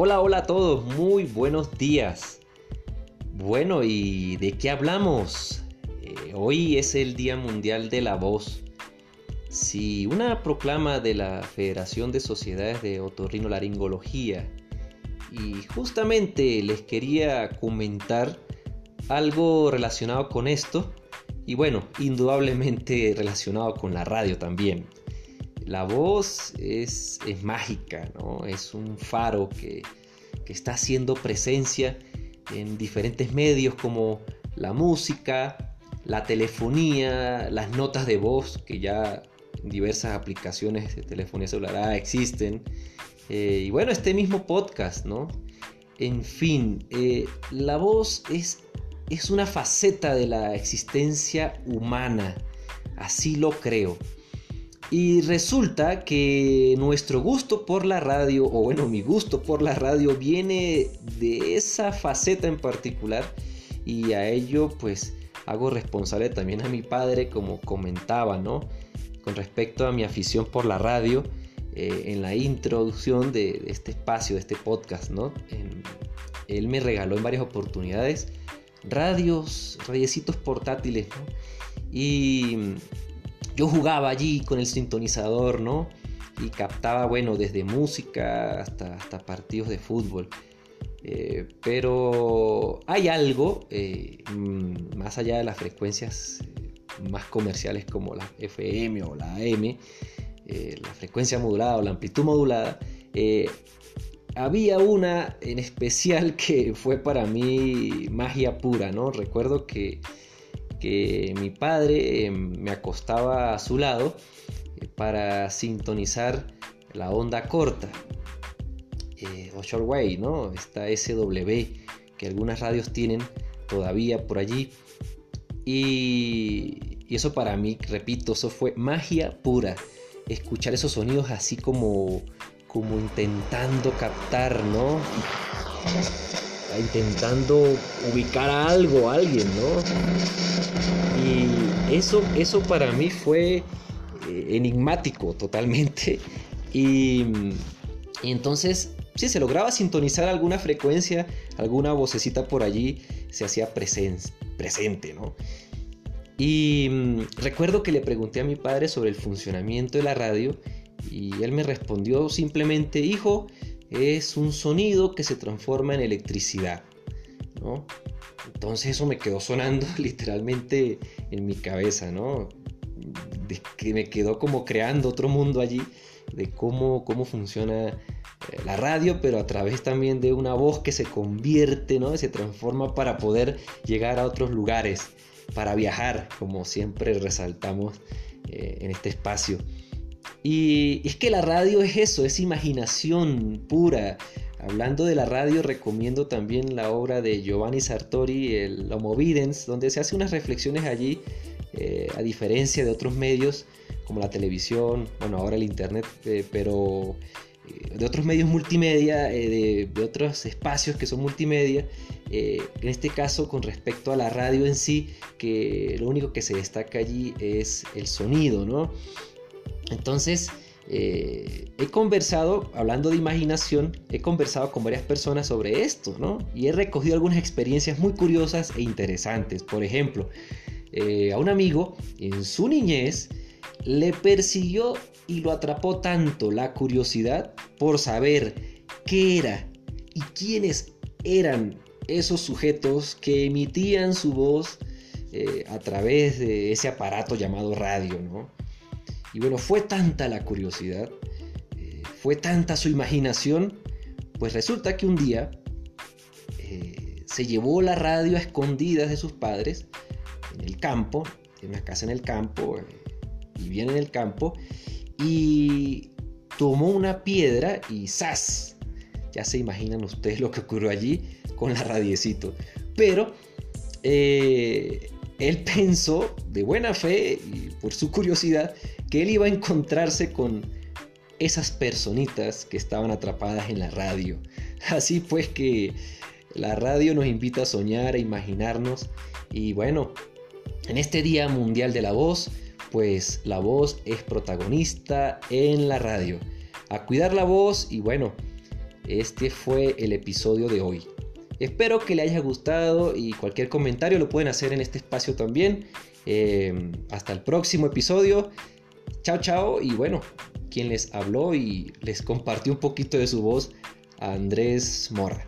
Hola, hola a todos, muy buenos días. Bueno, ¿y de qué hablamos? Eh, hoy es el Día Mundial de la Voz. Si una proclama de la Federación de Sociedades de Otorrinolaringología y justamente les quería comentar algo relacionado con esto y bueno, indudablemente relacionado con la radio también. La voz es, mágica, ¿no? Es un faro que, está haciendo presencia en diferentes medios como la música, la telefonía, las notas de voz que ya en diversas aplicaciones de telefonía celular existen. Eh, y bueno, este mismo podcast, ¿no? En fin, eh, la voz es, es una faceta de la existencia humana, así lo creo. Y resulta que nuestro gusto por la radio, o bueno, mi gusto por la radio viene de esa faceta en particular y a ello pues hago responsable también a mi padre como comentaba, ¿no? Con respecto a mi afición por la radio eh, en la introducción de, este espacio, de este podcast, ¿no? él me regaló en varias oportunidades radios, radiecitos portátiles, ¿no? Y yo jugaba allí con el sintonizador, ¿no? Y captaba, bueno, desde música hasta, hasta partidos de fútbol. Eh, pero hay algo, eh, mm, más allá de las frecuencias eh, más comerciales como la FM o la AM, la frecuencia modulada o la amplitud modulada, había una en especial que fue para mí magia pura, ¿no? Recuerdo que que mi padre em, me acostaba a su lado eh, para sintonizar la onda corta eh, o shortwave, ¿no? Esta SW que algunas radios tienen todavía por allí. Y, y eso para mí, repito, eso fue magia pura. Escuchar esos sonidos así como, como intentando captar, ¿no? Intentando ubicar a algo, a alguien, ¿no? Y eso, eso para mí fue eh, enigmático totalmente. Y, entonces, si se lograba sintonizar alguna frecuencia, alguna vocecita por allí, se hacía presente, ¿no? Y mm, recuerdo que le pregunté a mi padre sobre el funcionamiento de la radio y él me respondió simplemente, hijo, es un sonido que se transforma en electricidad. ¿no? Entonces eso me quedó sonando literalmente en mi cabeza, ¿no? que me quedó como creando otro mundo allí de cómo, cómo funciona eh, la radio, pero a través también de una voz que se convierte, ¿no? Se transforma para poder llegar a otros lugares, para viajar, como siempre resaltamos eh, en este espacio. Y es que la radio es eso, es imaginación pura. Hablando de la radio, recomiendo también la obra de Giovanni Sartori, el Homo Videns, donde se hace unas reflexiones allí, eh, a diferencia de otros medios como la televisión, bueno, ahora el internet, eh, pero eh, de otros medios multimedia, de, de, otros espacios que son multimedia, en este caso con respecto a la radio en sí, que lo único que se destaca allí es el sonido, ¿no? Entonces, eh, he conversado, hablando de imaginación, he conversado con varias personas sobre esto, ¿no? Y he recogido algunas experiencias muy curiosas e interesantes. Por ejemplo, eh, a un amigo en su niñez le persiguió y lo atrapó tanto la curiosidad por saber qué era y quiénes eran esos sujetos que emitían su voz eh, a través de ese aparato llamado radio, ¿no? Y bueno, fue tanta la curiosidad, eh, fue tanta su imaginación, pues resulta que un día eh, se llevó la radio a escondidas de sus padres en el campo, en una casa en el campo, y eh, bien en el campo, y tomó una piedra y ¡zas! Ya se imaginan ustedes lo que ocurrió allí con la radiecito. Pero él pensó de buena fe y por su curiosidad que él iba a encontrarse con esas personitas que estaban atrapadas en la radio. Así pues que la radio nos invita a soñar, a imaginarnos y bueno, en este Día Mundial de la Voz, pues la voz es protagonista en la radio. A cuidar la voz y bueno, este fue el episodio de hoy. Espero que le haya gustado y cualquier comentario lo pueden hacer en este espacio también. Eh, hasta el próximo episodio. Chao, chao. Y bueno, quien les habló y les compartió un poquito de su voz, Andrés Morra.